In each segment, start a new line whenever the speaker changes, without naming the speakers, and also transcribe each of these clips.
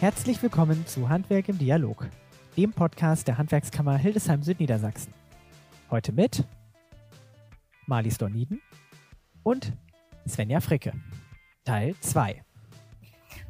Herzlich willkommen zu Handwerk im Dialog, dem Podcast der Handwerkskammer Hildesheim Südniedersachsen. Heute mit Marlies Dorniden und Svenja Fricke. Teil 2.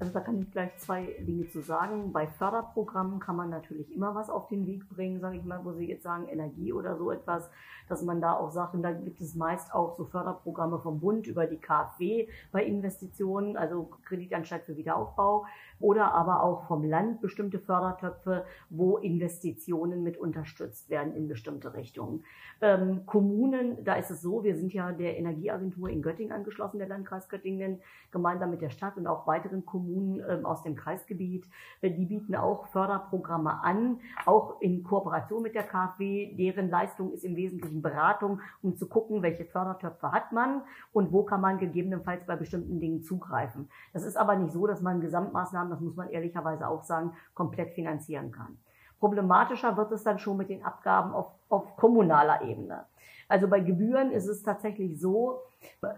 Also da kann ich gleich zwei Dinge zu sagen. Bei Förderprogrammen kann man natürlich immer was auf den Weg bringen, sage ich mal, wo Sie jetzt sagen Energie oder so etwas, dass man da auch sagt, und da gibt es meist auch so Förderprogramme vom Bund über die KfW bei Investitionen, also Kreditanstalt für Wiederaufbau oder aber auch vom Land bestimmte Fördertöpfe, wo Investitionen mit unterstützt werden in bestimmte Richtungen. Ähm, Kommunen, da ist es so, wir sind ja der Energieagentur in Göttingen angeschlossen, der Landkreis Göttingen, gemeinsam mit der Stadt und auch weiteren Kommunen ähm, aus dem Kreisgebiet. Die bieten auch Förderprogramme an, auch in Kooperation mit der KfW. Deren Leistung ist im Wesentlichen Beratung, um zu gucken, welche Fördertöpfe hat man und wo kann man gegebenenfalls bei bestimmten Dingen zugreifen. Das ist aber nicht so, dass man Gesamtmaßnahmen, das muss man ehrlicherweise auch sagen, komplett finanzieren kann. Problematischer wird es dann schon mit den Abgaben auf, auf kommunaler Ebene. Also bei Gebühren ist es tatsächlich so,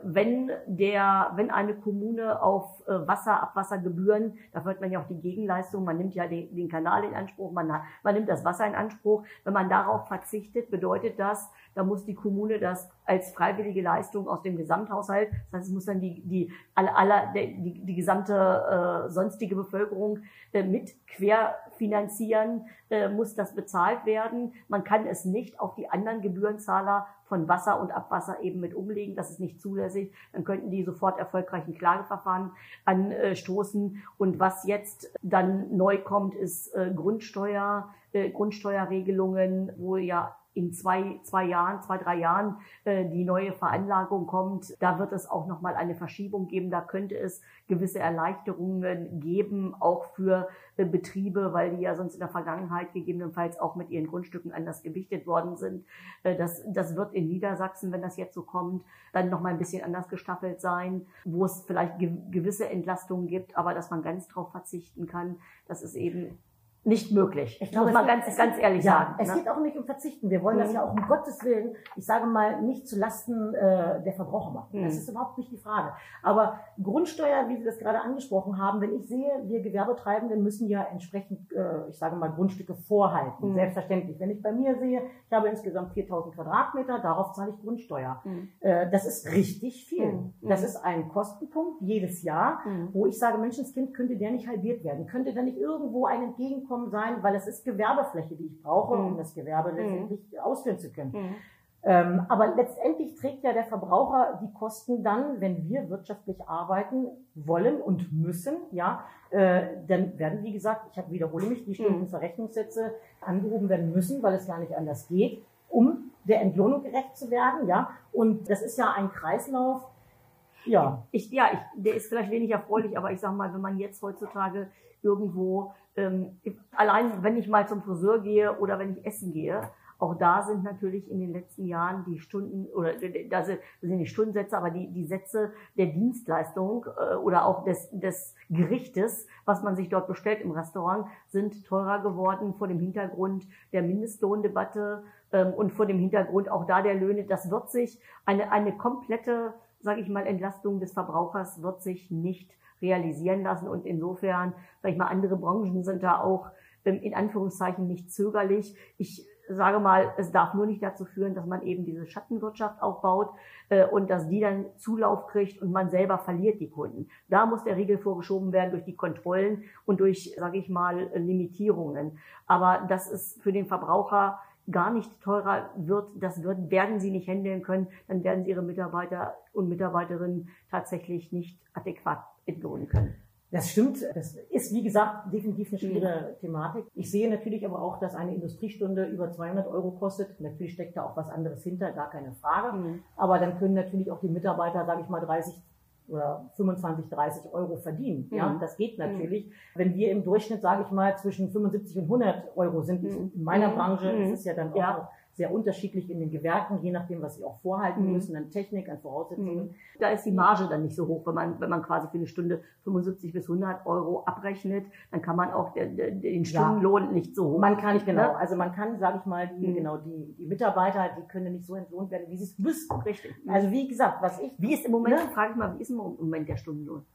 wenn der, wenn eine Kommune auf äh, Wasser, Abwassergebühren, da hört man ja auch die Gegenleistung, man nimmt ja den, den Kanal in Anspruch, man, man nimmt das Wasser in Anspruch. Wenn man darauf verzichtet, bedeutet das, da muss die Kommune das als freiwillige Leistung aus dem Gesamthaushalt, das heißt, es muss dann die, die, alle, alle, die, die gesamte äh, sonstige Bevölkerung äh, mit querfinanzieren, äh, muss das bezahlt werden. Man kann es nicht auf die anderen Gebührenzahler von Wasser und Abwasser eben mit umlegen. Das ist nicht zulässig. Dann könnten die sofort erfolgreichen Klageverfahren anstoßen. Und was jetzt dann neu kommt, ist äh, Grundsteuer, äh, Grundsteuerregelungen, wo ja in zwei, zwei Jahren, zwei, drei Jahren äh, die neue Veranlagung kommt, da wird es auch nochmal eine Verschiebung geben. Da könnte es gewisse Erleichterungen geben, auch für äh, Betriebe, weil die ja sonst in der Vergangenheit gegebenenfalls auch mit ihren Grundstücken anders gewichtet worden sind. Äh, das, das wird in Niedersachsen, wenn das jetzt so kommt, dann nochmal ein bisschen anders gestaffelt sein, wo es vielleicht ge gewisse Entlastungen gibt, aber dass man ganz drauf verzichten kann, das ist eben nicht möglich. Ich glaube, muss man ganz, ganz ehrlich ja, sagen.
Es ne? geht auch nicht um Verzichten. Wir wollen mhm. das ja auch um Gottes Willen, ich sage mal, nicht zu Lasten äh, der Verbraucher machen. Mhm. Das ist überhaupt nicht die Frage. Aber Grundsteuer, wie Sie das gerade angesprochen haben, wenn ich sehe, wir Gewerbetreibenden müssen ja entsprechend, äh, ich sage mal, Grundstücke vorhalten. Mhm. Selbstverständlich. Wenn ich bei mir sehe, ich habe insgesamt 4000 Quadratmeter, darauf zahle ich Grundsteuer. Mhm. Äh, das ist richtig viel. Mhm. Das ist ein Kostenpunkt jedes Jahr, mhm. wo ich sage, Menschenskind, könnte der nicht halbiert werden? Könnte da nicht irgendwo ein Entgegenkommen Einkommen sein, weil es ist Gewerbefläche, die ich brauche, mhm. um das Gewerbe mhm. letztendlich mhm. ausführen zu können. Mhm. Ähm, aber letztendlich trägt ja der Verbraucher die Kosten dann, wenn wir wirtschaftlich arbeiten wollen und müssen, ja, äh, dann werden, wie gesagt, ich hab, wiederhole mich, die Stundenverrechnungssätze angehoben werden müssen, weil es gar nicht anders geht, um der Entlohnung gerecht zu werden, ja. Und das ist ja ein Kreislauf,
ja. Ich, ja, ich, der ist vielleicht wenig erfreulich, aber ich sag mal, wenn man jetzt heutzutage irgendwo, ähm, allein wenn ich mal zum Friseur gehe oder wenn ich essen gehe, auch da sind natürlich in den letzten Jahren die Stunden oder da sind die Stundensätze, aber die, die Sätze der Dienstleistung äh, oder auch des, des Gerichtes, was man sich dort bestellt im Restaurant, sind teurer geworden vor dem Hintergrund der Mindestlohndebatte ähm, und vor dem Hintergrund auch da der Löhne. Das wird sich eine, eine komplette, sage ich mal, Entlastung des Verbrauchers wird sich nicht realisieren lassen. Und insofern, sag ich mal, andere Branchen sind da auch ähm, in Anführungszeichen nicht zögerlich. Ich sage mal, es darf nur nicht dazu führen, dass man eben diese Schattenwirtschaft aufbaut äh, und dass die dann Zulauf kriegt und man selber verliert die Kunden. Da muss der Riegel vorgeschoben werden durch die Kontrollen und durch, sage ich mal, Limitierungen. Aber das ist für den Verbraucher gar nicht teurer wird, das wird, werden sie nicht handeln können, dann werden sie ihre Mitarbeiter und Mitarbeiterinnen tatsächlich nicht adäquat entlohnen können.
Das stimmt. Das ist, wie gesagt, definitiv eine schwierige mhm. Thematik. Ich sehe natürlich aber auch, dass eine Industriestunde über 200 Euro kostet. Natürlich steckt da auch was anderes hinter, gar keine Frage. Mhm. Aber dann können natürlich auch die Mitarbeiter, sage ich mal, 30 oder 25, 30 Euro verdienen. Mhm. Ja, das geht natürlich. Mhm. Wenn wir im Durchschnitt, sage ich mal, zwischen 75 und 100 Euro sind, mhm. in meiner mhm. Branche, mhm. ist es ja dann auch ja sehr unterschiedlich in den Gewerken, je nachdem, was sie auch vorhalten mhm. müssen, an Technik, an Voraussetzungen. Mhm.
Da ist die Marge dann nicht so hoch, wenn man, wenn man quasi für eine Stunde 75 bis 100 Euro abrechnet, dann kann man auch den, den Stundenlohn ja. nicht so hoch.
Man kann nicht, genau. Ne? Also man kann, sage ich mal, die, mhm. genau, die, die Mitarbeiter, die können nicht so entlohnt werden, wie sie es müssten.
Richtig.
Also wie gesagt, was ich...
Wie ist im Moment, ne? frage ich mal, wie ist im Moment der Stundenlohn?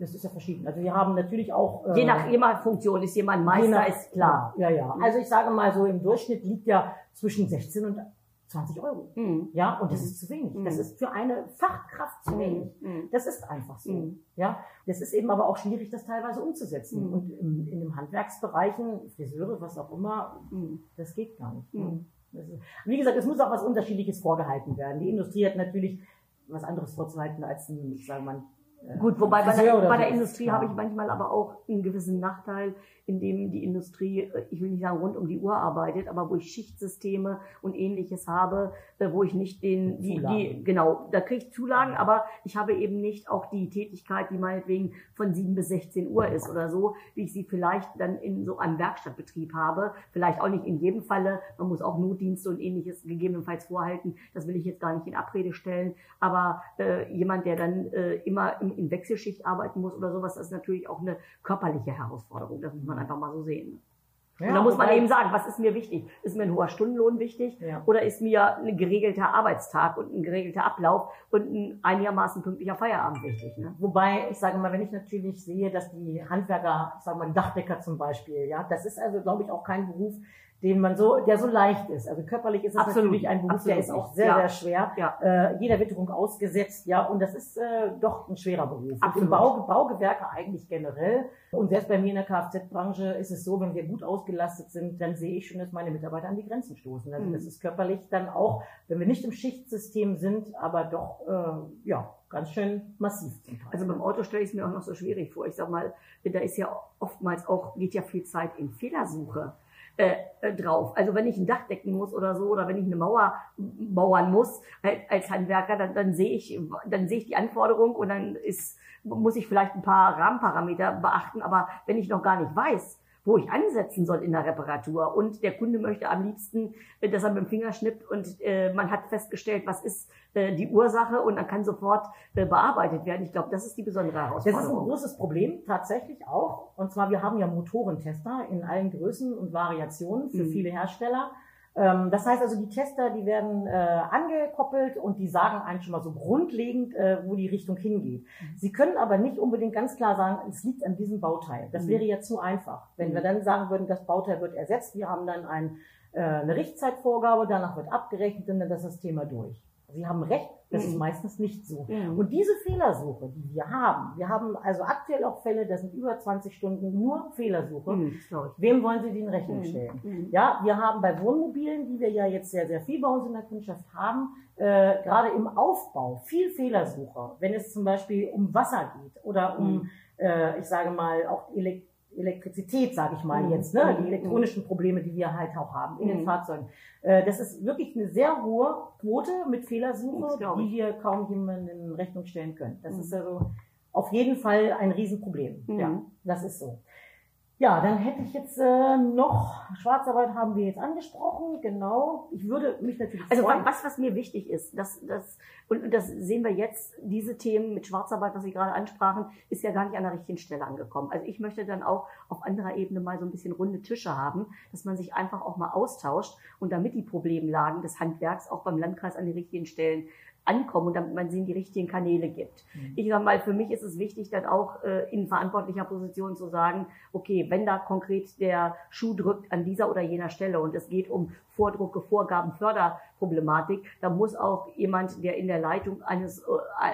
Das ist ja verschieden. Also wir haben natürlich auch.
Äh, je nach jemand Funktion ist jemand Meister, nach, ist klar.
Ja, ja. Also ich sage mal so, im Durchschnitt liegt ja zwischen 16 und 20 Euro. Mhm. Ja, und das ist zu wenig. Mhm. Das ist für eine Fachkraft zu mhm. wenig. Mhm. Das ist einfach so. Mhm. Ja, das ist eben aber auch schwierig, das teilweise umzusetzen. Und in, in den Handwerksbereichen, Friseure, was auch immer, das geht gar nicht. Ist, wie gesagt, es muss auch was Unterschiedliches vorgehalten werden. Die Industrie hat natürlich was anderes vorzuhalten als ein, sagen wir mal,
Gut, wobei bei der, bei der Industrie habe ich manchmal aber auch einen gewissen Nachteil, in dem die Industrie, äh, ich will nicht sagen rund um die Uhr arbeitet, aber wo ich Schichtsysteme und ähnliches habe, äh, wo ich nicht den, die, die genau, da kriege ich Zulagen, aber ich habe eben nicht auch die Tätigkeit, die meinetwegen von 7 bis 16 Uhr ist oder so, wie ich sie vielleicht dann in so einem Werkstattbetrieb habe. Vielleicht auch nicht in jedem Falle. Man muss auch Notdienste und ähnliches gegebenenfalls vorhalten. Das will ich jetzt gar nicht in Abrede stellen. Aber äh, jemand, der dann äh, immer im, in Wechselschicht arbeiten muss oder sowas, das ist natürlich auch eine körperliche Herausforderung. Das muss man einfach mal so sehen. Ja, und da muss man eben sagen, was ist mir wichtig? Ist mir ein hoher Stundenlohn wichtig? Ja. Oder ist mir ein geregelter Arbeitstag und ein geregelter Ablauf und ein einigermaßen pünktlicher Feierabend wichtig? Ne?
Wobei, ich sage mal, wenn ich natürlich sehe, dass die Handwerker, ich sage mal, Dachdecker zum Beispiel, ja, das ist also, glaube ich, auch kein Beruf, den man so, der so leicht ist. Also körperlich ist es Absolut. natürlich ein Beruf, der ist auch sehr, ja. sehr schwer. Ja. Äh, jeder Witterung ausgesetzt, ja, und das ist äh, doch ein schwerer Beruf. Absolut. Im Bau, Baugewerke eigentlich generell. Und selbst bei mir in der Kfz-Branche ist es so, wenn wir gut ausgelastet sind, dann sehe ich schon, dass meine Mitarbeiter an die Grenzen stoßen. Also mhm. das ist körperlich dann auch, wenn wir nicht im Schichtsystem sind, aber doch, äh, ja, ganz schön massiv.
Also beim Auto stelle ich es mir auch noch so schwierig vor. Ich sag mal, da ist ja oftmals auch, geht ja viel Zeit in Fehlersuche äh, äh, drauf. Also wenn ich ein Dach decken muss oder so oder wenn ich eine Mauer mauern muss als Handwerker, dann, dann sehe ich, dann sehe ich die Anforderung und dann ist, muss ich vielleicht ein paar Rahmenparameter beachten. Aber wenn ich noch gar nicht weiß, wo ich ansetzen soll in der Reparatur. Und der Kunde möchte am liebsten, dass er mit dem Finger schnippt und äh, man hat festgestellt, was ist äh, die Ursache und dann kann sofort äh, bearbeitet werden. Ich glaube, das ist die besondere Herausforderung.
Das ist ein großes Problem, tatsächlich auch. Und zwar, wir haben ja Motorentester in allen Größen und Variationen für mhm. viele Hersteller. Ähm, das heißt also, die Tester, die werden äh, angekoppelt und die sagen eigentlich schon mal so grundlegend, äh, wo die Richtung hingeht. Mhm. Sie können aber nicht unbedingt ganz klar sagen, es liegt an diesem Bauteil. Das mhm. wäre ja zu einfach. Wenn mhm. wir dann sagen würden, das Bauteil wird ersetzt, wir haben dann ein, äh, eine Richtzeitvorgabe, danach wird abgerechnet und dann ist das Thema durch. Sie haben recht, das ist mhm. meistens nicht so. Mhm. Und diese Fehlersuche, die wir haben, wir haben also aktuell auch Fälle, das sind über 20 Stunden nur Fehlersuche. Mhm, Wem wollen Sie die in Rechnung mhm. stellen? Mhm. Ja, wir haben bei Wohnmobilen, die wir ja jetzt sehr, sehr viel bei uns in der Kundschaft haben, äh, gerade im Aufbau viel Fehlersuche. Wenn es zum Beispiel um Wasser geht oder um, mhm. äh, ich sage mal, auch Elektrizität Elektrizität, sage ich mal mhm. jetzt, ne? die mhm. elektronischen Probleme, die wir halt auch haben in den mhm. Fahrzeugen. Äh, das ist wirklich eine sehr hohe Quote mit Fehlersuche, die wir kaum jemandem in Rechnung stellen können. Das ist also auf jeden Fall ein Riesenproblem. Ja, das ist so. Ja, dann hätte ich jetzt äh, noch, Schwarzarbeit haben wir jetzt angesprochen, genau. Ich würde mich natürlich
Also freuen. was, was mir wichtig ist, das, das, und das sehen wir jetzt, diese Themen mit Schwarzarbeit, was Sie gerade ansprachen, ist ja gar nicht an der richtigen Stelle angekommen. Also ich möchte dann auch auf anderer Ebene mal so ein bisschen runde Tische haben, dass man sich einfach auch mal austauscht und damit die Problemlagen des Handwerks auch beim Landkreis an die richtigen Stellen ankommen und damit man sie in die richtigen Kanäle gibt. Mhm. Ich sage mal, für mich ist es wichtig, dann auch äh, in verantwortlicher Position zu sagen, okay, wenn da konkret der Schuh drückt an dieser oder jener Stelle und es geht um Vordrucke, Vorgaben, Förderproblematik. Da muss auch jemand, der in der Leitung eines, äh,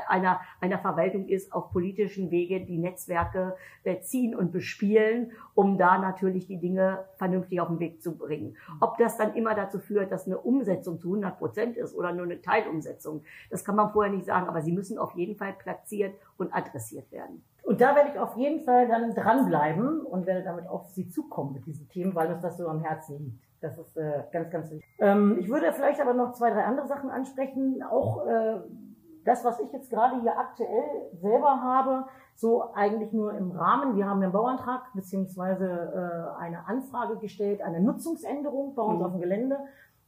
einer, einer Verwaltung ist, auf politischen Wege die Netzwerke ziehen und bespielen, um da natürlich die Dinge vernünftig auf den Weg zu bringen. Ob das dann immer dazu führt, dass eine Umsetzung zu 100 Prozent ist oder nur eine Teilumsetzung, das kann man vorher nicht sagen, aber sie müssen auf jeden Fall platziert und adressiert werden.
Und da werde ich auf jeden Fall dann dranbleiben und werde damit auf Sie zukommen mit diesen Themen, weil uns das so am Herzen liegt. Das ist äh, ganz, ganz wichtig. Ähm, ich würde vielleicht aber noch zwei, drei andere Sachen ansprechen. Auch äh, das, was ich jetzt gerade hier aktuell selber habe, so eigentlich nur im Rahmen. Wir haben einen Bauantrag beziehungsweise äh, eine Anfrage gestellt, eine Nutzungsänderung bei uns mhm. auf dem Gelände.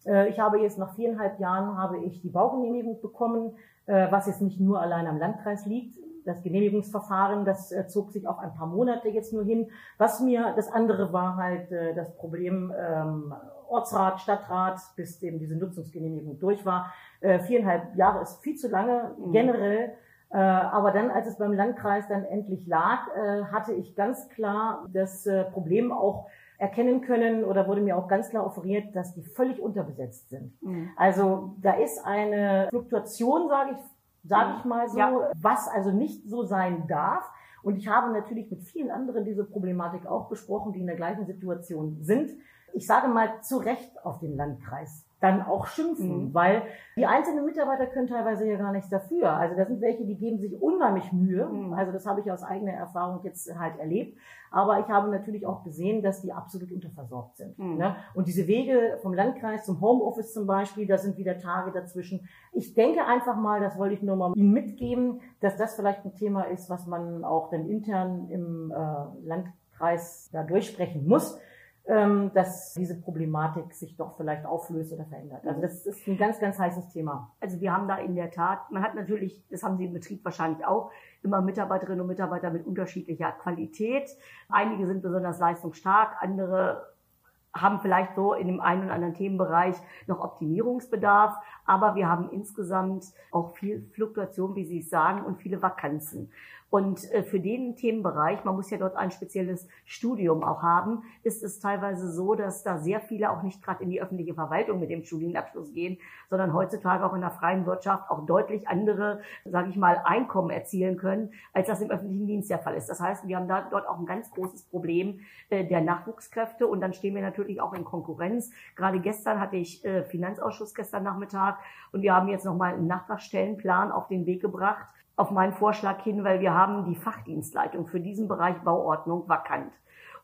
Äh, ich habe jetzt nach viereinhalb Jahren habe ich die Baugenehmigung bekommen, äh, was jetzt nicht nur allein am Landkreis liegt, das Genehmigungsverfahren, das äh, zog sich auch ein paar Monate jetzt nur hin. Was mir, das andere war halt äh, das Problem ähm, Ortsrat, Stadtrat, bis eben diese Nutzungsgenehmigung durch war. Äh, viereinhalb Jahre ist viel zu lange mhm. generell. Äh, aber dann, als es beim Landkreis dann endlich lag, äh, hatte ich ganz klar das äh, Problem auch erkennen können oder wurde mir auch ganz klar offeriert, dass die völlig unterbesetzt sind. Mhm. Also da ist eine Fluktuation, sage ich, sage ich mal so, ja. was also nicht so sein darf. Und ich habe natürlich mit vielen anderen diese Problematik auch besprochen, die in der gleichen Situation sind. Ich sage mal zu Recht auf den Landkreis dann auch schimpfen, mhm. weil die einzelnen Mitarbeiter können teilweise ja gar nichts dafür. Also da sind welche, die geben sich unheimlich Mühe. Mhm. Also das habe ich aus eigener Erfahrung jetzt halt erlebt. Aber ich habe natürlich auch gesehen, dass die absolut unterversorgt sind. Mhm. Ne? Und diese Wege vom Landkreis zum Homeoffice zum Beispiel, da sind wieder Tage dazwischen. Ich denke einfach mal, das wollte ich nur mal Ihnen mitgeben, dass das vielleicht ein Thema ist, was man auch dann intern im äh, Landkreis da durchsprechen muss dass diese Problematik sich doch vielleicht auflöst oder verändert. Also das ist ein ganz, ganz heißes Thema.
Also wir haben da in der Tat, man hat natürlich, das haben Sie im Betrieb wahrscheinlich auch, immer Mitarbeiterinnen und Mitarbeiter mit unterschiedlicher Qualität. Einige sind besonders leistungsstark, andere haben vielleicht so in dem einen oder anderen Themenbereich noch Optimierungsbedarf, aber wir haben insgesamt auch viel Fluktuation, wie Sie es sagen, und viele Vakanzen. Und äh, für den Themenbereich, man muss ja dort ein spezielles Studium auch haben, ist es teilweise so, dass da sehr viele auch nicht gerade in die öffentliche Verwaltung mit dem Studienabschluss gehen, sondern heutzutage auch in der freien Wirtschaft auch deutlich andere, sage ich mal, Einkommen erzielen können, als das im öffentlichen Dienst der Fall ist. Das heißt, wir haben da dort auch ein ganz großes Problem äh, der Nachwuchskräfte und dann stehen wir natürlich auch in Konkurrenz. Gerade gestern hatte ich äh, Finanzausschuss gestern Nachmittag und wir haben jetzt nochmal einen Nachtragstellenplan auf den Weg gebracht, auf meinen Vorschlag hin, weil wir haben die Fachdienstleitung für diesen Bereich Bauordnung vakant.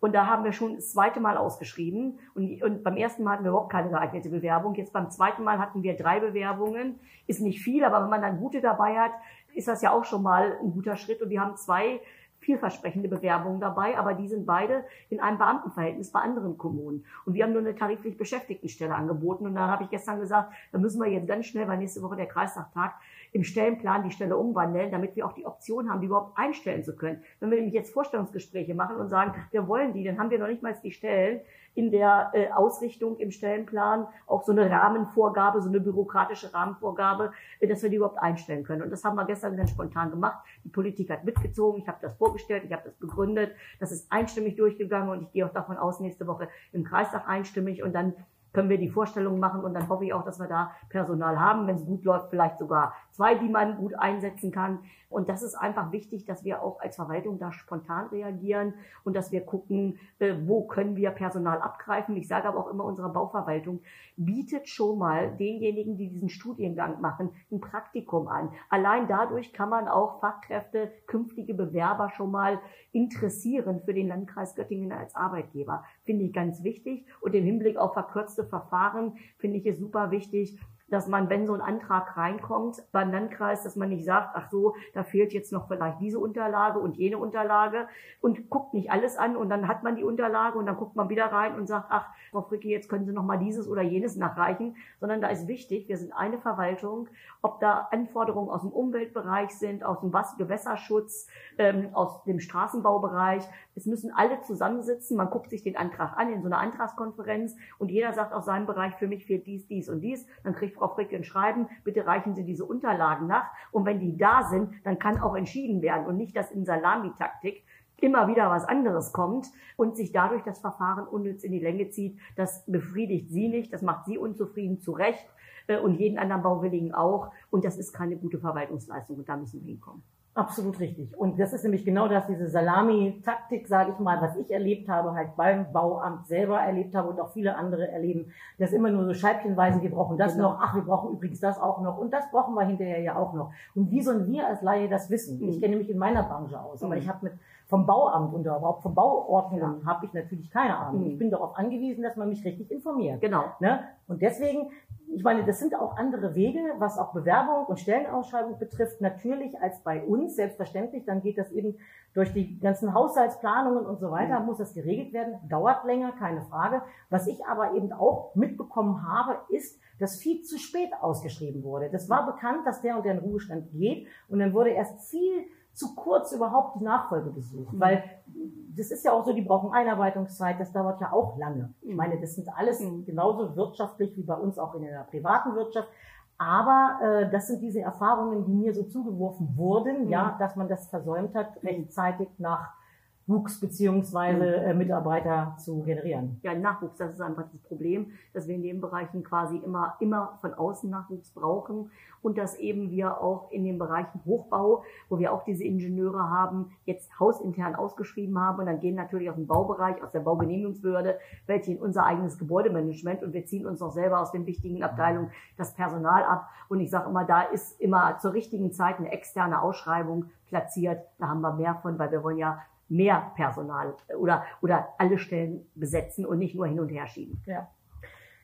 Und da haben wir schon das zweite Mal ausgeschrieben. Und, und, beim ersten Mal hatten wir überhaupt keine geeignete Bewerbung. Jetzt beim zweiten Mal hatten wir drei Bewerbungen. Ist nicht viel, aber wenn man dann gute dabei hat, ist das ja auch schon mal ein guter Schritt. Und wir haben zwei vielversprechende Bewerbungen dabei, aber die sind beide in einem Beamtenverhältnis bei anderen Kommunen. Und wir haben nur eine tariflich Beschäftigtenstelle angeboten. Und da habe ich gestern gesagt, da müssen wir jetzt ganz schnell, weil nächste Woche der Kreistag tagt, im Stellenplan die Stelle umwandeln, damit wir auch die Option haben, die überhaupt einstellen zu können. Wenn wir nämlich jetzt Vorstellungsgespräche machen und sagen, wir wollen die, dann haben wir noch nicht mal die Stellen in der äh, Ausrichtung im Stellenplan, auch so eine Rahmenvorgabe, so eine bürokratische Rahmenvorgabe, äh, dass wir die überhaupt einstellen können. Und das haben wir gestern ganz spontan gemacht. Die Politik hat mitgezogen, ich habe das vorgestellt, ich habe das begründet, das ist einstimmig durchgegangen und ich gehe auch davon aus, nächste Woche im Kreistag einstimmig und dann können wir die Vorstellung machen und dann hoffe ich auch, dass wir da Personal haben, wenn es gut läuft, vielleicht sogar zwei, die man gut einsetzen kann. Und das ist einfach wichtig, dass wir auch als Verwaltung da spontan reagieren und dass wir gucken, äh, wo können wir Personal abgreifen. Ich sage aber auch immer, unsere Bauverwaltung bietet schon mal denjenigen, die diesen Studiengang machen, ein Praktikum an. Allein dadurch kann man auch Fachkräfte, künftige Bewerber schon mal interessieren für den Landkreis Göttingen als Arbeitgeber. Finde ich ganz wichtig. Und im Hinblick auf verkürzte Verfahren finde ich es super wichtig, dass man, wenn so ein Antrag reinkommt beim Landkreis, dass man nicht sagt, ach so, da fehlt jetzt noch vielleicht diese Unterlage und jene Unterlage und guckt nicht alles an und dann hat man die Unterlage und dann guckt man wieder rein und sagt, ach, Frau Fricke, jetzt können Sie noch mal dieses oder jenes nachreichen, sondern da ist wichtig, wir sind eine Verwaltung, ob da Anforderungen aus dem Umweltbereich sind, aus dem Gewässerschutz, ähm, aus dem Straßenbaubereich, es müssen alle zusammensitzen, man guckt sich den Antrag an in so einer Antragskonferenz und jeder sagt aus seinem Bereich, für mich fehlt dies, dies und dies, dann kriegt Frau Fricke ein Schreiben, bitte reichen Sie diese Unterlagen nach. Und wenn die da sind, dann kann auch entschieden werden und nicht, dass in Salamitaktik immer wieder was anderes kommt und sich dadurch das Verfahren unnütz in die Länge zieht. Das befriedigt Sie nicht, das macht Sie unzufrieden, zu Recht äh, und jeden anderen Bauwilligen auch. Und das ist keine gute Verwaltungsleistung und da müssen wir hinkommen.
Absolut richtig. Und das ist nämlich genau das, diese Salami-Taktik, sage ich mal, was ich erlebt habe, halt beim Bauamt selber erlebt habe und auch viele andere erleben, das immer nur so scheibchenweise, wir brauchen das genau. noch, ach, wir brauchen übrigens das auch noch und das brauchen wir hinterher ja auch noch. Und wie sollen wir als Laie das wissen? Mhm. Ich kenne mich in meiner Branche aus, aber mhm. ich habe mit vom Bauamt und überhaupt vom Bauordnungen ja. habe ich natürlich keine Ahnung. Mhm. Ich bin darauf angewiesen, dass man mich richtig informiert.
Genau.
Ne? Und deswegen ich meine, das sind auch andere Wege, was auch Bewerbung und Stellenausschreibung betrifft, natürlich als bei uns, selbstverständlich. Dann geht das eben durch die ganzen Haushaltsplanungen und so weiter, muss das geregelt werden, dauert länger, keine Frage. Was ich aber eben auch mitbekommen habe, ist, dass viel zu spät ausgeschrieben wurde. Das war bekannt, dass der und der in Ruhestand geht und dann wurde erst viel zu kurz überhaupt die Nachfolge gesucht, mhm. weil das ist ja auch so, die brauchen Einarbeitungszeit, das dauert ja auch lange. Ich mhm. meine, das sind alles mhm. genauso wirtschaftlich wie bei uns auch in der privaten Wirtschaft. Aber äh, das sind diese Erfahrungen, die mir so zugeworfen wurden,
Mhm.
ja, dass man das versäumt hat, rechtzeitig nach Wuchs beziehungsweise
Mhm.
äh, Mitarbeiter zu generieren.
Ja, Nachwuchs, das ist einfach das Problem, dass wir in den Bereichen quasi immer, immer von außen Nachwuchs brauchen und dass eben wir auch in den Bereichen Hochbau, wo wir auch diese Ingenieure haben, jetzt hausintern ausgeschrieben haben und dann gehen natürlich aus dem Baubereich, aus der Baugenehmigungsbehörde, welche in unser eigenes Gebäudemanagement und wir ziehen uns noch selber aus den wichtigen Abteilungen das Personal ab und ich sage immer, da ist immer zur richtigen Zeit eine externe Ausschreibung platziert, da haben wir mehr von, weil wir wollen ja mehr Personal oder, oder alle Stellen besetzen und nicht nur hin und her schieben.
Ja.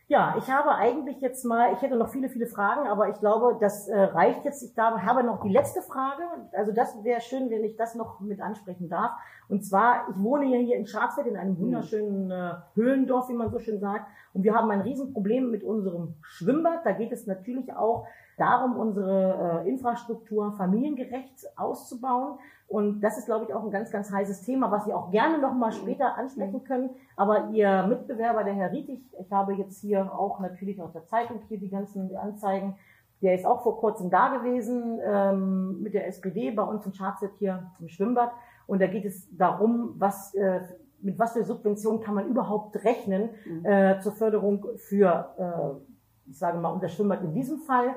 Ja, ich habe eigentlich jetzt mal, ich hätte noch viele, viele Fragen, aber ich glaube, das äh, reicht jetzt. Ich glaube, habe noch die letzte Frage. Also das wäre schön, wenn ich das noch mit ansprechen darf. Und zwar, ich wohne ja hier in Schwarzwald in einem wunderschönen äh, Höhlendorf, wie man so schön sagt. Und wir haben ein Riesenproblem mit unserem Schwimmbad. Da geht es natürlich auch darum, unsere äh, Infrastruktur familiengerecht auszubauen. Und das ist, glaube ich, auch ein ganz, ganz heißes Thema, was wir auch gerne noch mal später ansprechen können. Aber Ihr Mitbewerber, der Herr Rietig, ich habe jetzt hier auch natürlich aus der Zeitung hier die ganzen Anzeigen, der ist auch vor kurzem da gewesen ähm, mit der SPD bei uns in Schwarzwald hier im Schwimmbad. Und da geht es darum, was, äh, mit was für Subventionen kann man überhaupt rechnen äh, zur Förderung für, äh, ich sage mal, unser Schwimmbad in diesem Fall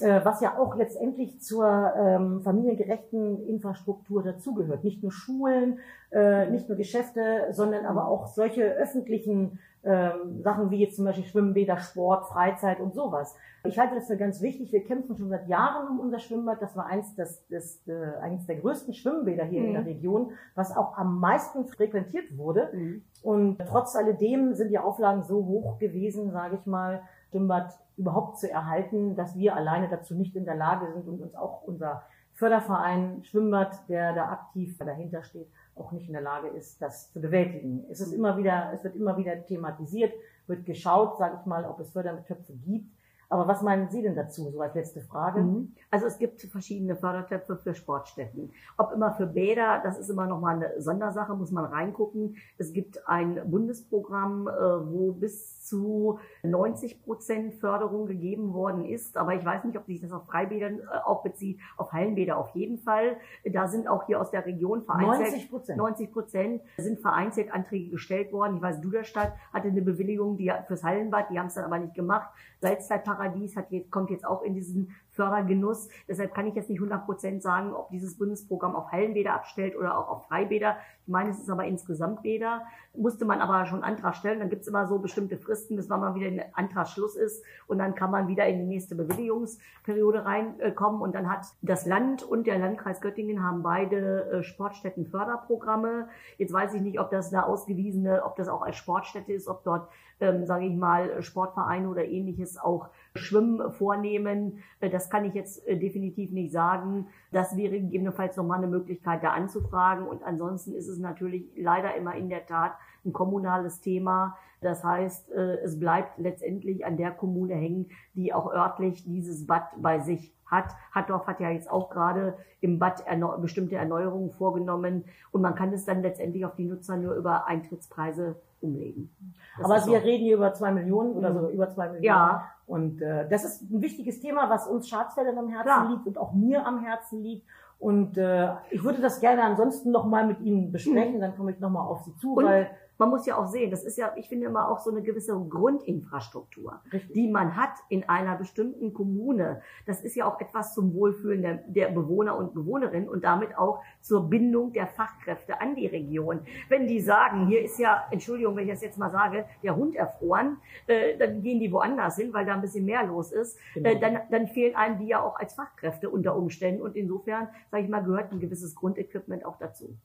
was ja auch letztendlich zur ähm, familiengerechten Infrastruktur dazugehört. Nicht nur Schulen, äh, nicht nur Geschäfte, sondern aber auch solche öffentlichen ähm, Sachen wie jetzt zum Beispiel Schwimmbäder, Sport, Freizeit und sowas. Ich halte das für ganz wichtig. Wir kämpfen schon seit Jahren um unser Schwimmbad. Das war eins, das, das, äh, eines der größten Schwimmbäder hier
Mhm.
in der Region, was auch am meisten frequentiert wurde.
Mhm.
Und trotz alledem sind die Auflagen so hoch gewesen, sage ich mal, Schwimmbad überhaupt zu erhalten, dass wir alleine dazu nicht in der Lage sind und uns auch unser Förderverein Schwimmbad, der da aktiv dahinter steht, auch nicht in der Lage ist, das zu bewältigen. Es ist immer wieder, es wird immer wieder thematisiert, wird geschaut, sage ich mal, ob es Fördertöpfe gibt. Aber was meinen Sie denn dazu, so als letzte Frage?
Mhm. Also es gibt verschiedene Fördertöpfe für Sportstätten. Ob immer für Bäder, das ist immer nochmal eine Sondersache, muss man reingucken. Es gibt ein Bundesprogramm, äh, wo bis zu 90 Prozent Förderung gegeben worden ist. Aber ich weiß nicht, ob sich das auf Freibädern äh, auch bezieht, auf Hallenbäder auf jeden Fall. Da sind auch hier aus der Region vereinzelt
90 Prozent.
90 Prozent sind vereinzelt Anträge gestellt worden. Ich weiß, Duderstadt hatte eine Bewilligung die, fürs Hallenbad, die haben es dann aber nicht gemacht. Salzzeitparadies hat jetzt, kommt jetzt auch in diesen Fördergenuss. Deshalb kann ich jetzt nicht 100 Prozent sagen, ob dieses Bundesprogramm auf Hallenbäder abstellt oder auch auf Freibäder. Ich meine, es ist aber insgesamt Bäder. Musste man aber schon Antrag stellen. Dann gibt es immer so bestimmte Fristen, bis wann mal wieder ein Antragsschluss ist. Und dann kann man wieder in die nächste Bewilligungsperiode reinkommen. Und dann hat das Land und der Landkreis Göttingen haben beide äh, Sportstättenförderprogramme. Jetzt weiß ich nicht, ob das eine ausgewiesene, ob das auch als Sportstätte ist, ob dort, ähm, sage ich mal, Sportvereine oder ähnliches auch Schwimmen vornehmen. Äh, Das kann ich jetzt äh, definitiv nicht sagen. Das wäre gegebenenfalls nochmal eine Möglichkeit, da anzufragen. Und ansonsten ist es natürlich leider immer in der Tat ein kommunales Thema. Das heißt, äh, es bleibt letztendlich an der Kommune hängen, die auch örtlich dieses Bad bei sich hat. Hattorf hat ja jetzt auch gerade im Bad erneu bestimmte Erneuerungen vorgenommen und man kann es dann letztendlich auf die Nutzer nur über Eintrittspreise umlegen. Das
Aber wir
so.
reden hier über zwei Millionen oder
Mhm.
so über zwei Millionen.
Ja.
Und äh, das ist ein wichtiges Thema, was uns Schwarzwäldern am Herzen
Klar.
liegt und auch mir am Herzen liegt. Und äh, ich würde das gerne ansonsten nochmal mit Ihnen besprechen, dann komme ich nochmal auf Sie zu,
Und
weil
man muss ja auch sehen, das ist ja, ich finde immer auch so eine gewisse Grundinfrastruktur,
Richtig.
die man hat in einer bestimmten Kommune. Das ist ja auch etwas zum Wohlfühlen der, der Bewohner und Bewohnerinnen und damit auch zur Bindung der Fachkräfte an die Region. Wenn die sagen, hier ist ja, Entschuldigung, wenn ich das jetzt mal sage, der Hund erfroren, äh, dann gehen die woanders hin, weil da ein bisschen mehr los ist.
Genau.
Äh, dann, dann fehlen einem die ja auch als Fachkräfte unter Umständen und insofern, sage ich mal, gehört ein gewisses Grundequipment auch dazu.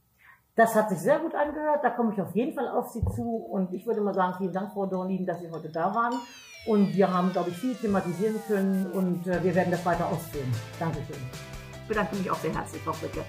Das hat sich sehr gut angehört. Da komme ich auf jeden Fall auf Sie zu. Und ich würde mal sagen, vielen Dank, Frau Dorlin, dass Sie heute da waren. Und wir haben, glaube ich, viel thematisieren können und äh, wir werden das weiter ausführen. Dankeschön.
Ich bedanke mich auch sehr herzlich, Frau Fricke.